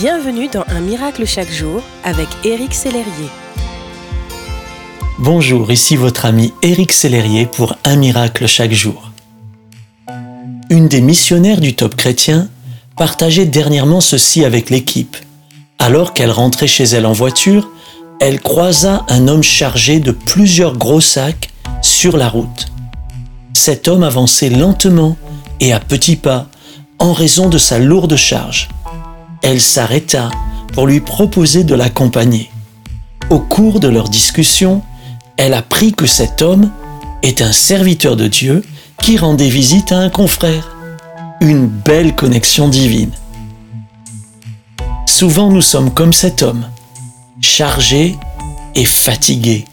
Bienvenue dans Un miracle chaque jour avec Éric Sellerier. Bonjour, ici votre ami Éric Sellerier pour Un miracle chaque jour. Une des missionnaires du Top Chrétien partageait dernièrement ceci avec l'équipe. Alors qu'elle rentrait chez elle en voiture, elle croisa un homme chargé de plusieurs gros sacs sur la route. Cet homme avançait lentement et à petits pas en raison de sa lourde charge elle s'arrêta pour lui proposer de l'accompagner. Au cours de leur discussion, elle apprit que cet homme est un serviteur de Dieu qui rendait visite à un confrère. Une belle connexion divine. Souvent nous sommes comme cet homme, chargés et fatigués.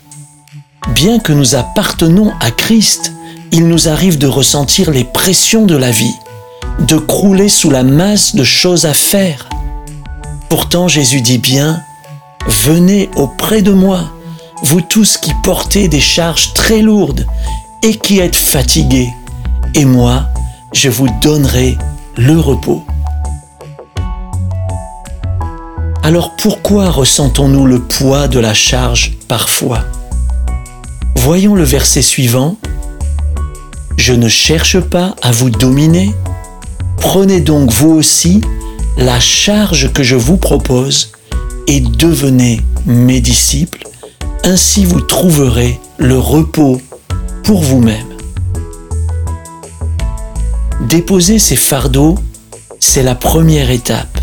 Bien que nous appartenons à Christ, il nous arrive de ressentir les pressions de la vie, de crouler sous la masse de choses à faire. Pourtant Jésus dit bien, Venez auprès de moi, vous tous qui portez des charges très lourdes et qui êtes fatigués, et moi, je vous donnerai le repos. Alors pourquoi ressentons-nous le poids de la charge parfois? Voyons le verset suivant. Je ne cherche pas à vous dominer. Prenez donc vous aussi la charge que je vous propose et devenez mes disciples, ainsi vous trouverez le repos pour vous-même. Déposer ces fardeaux, c'est la première étape.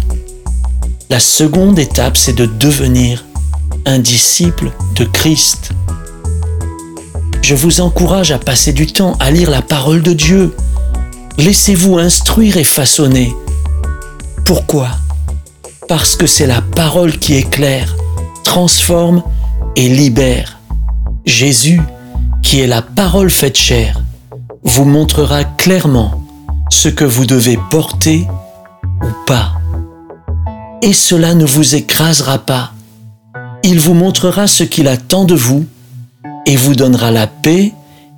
La seconde étape, c'est de devenir un disciple de Christ. Je vous encourage à passer du temps à lire la parole de Dieu. Laissez-vous instruire et façonner pourquoi? Parce que c'est la parole qui éclaire, transforme et libère. Jésus, qui est la parole faite chair, vous montrera clairement ce que vous devez porter ou pas. Et cela ne vous écrasera pas. Il vous montrera ce qu'il attend de vous et vous donnera la paix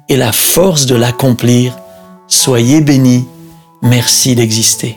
et la force de l'accomplir. Soyez bénis. Merci d'exister.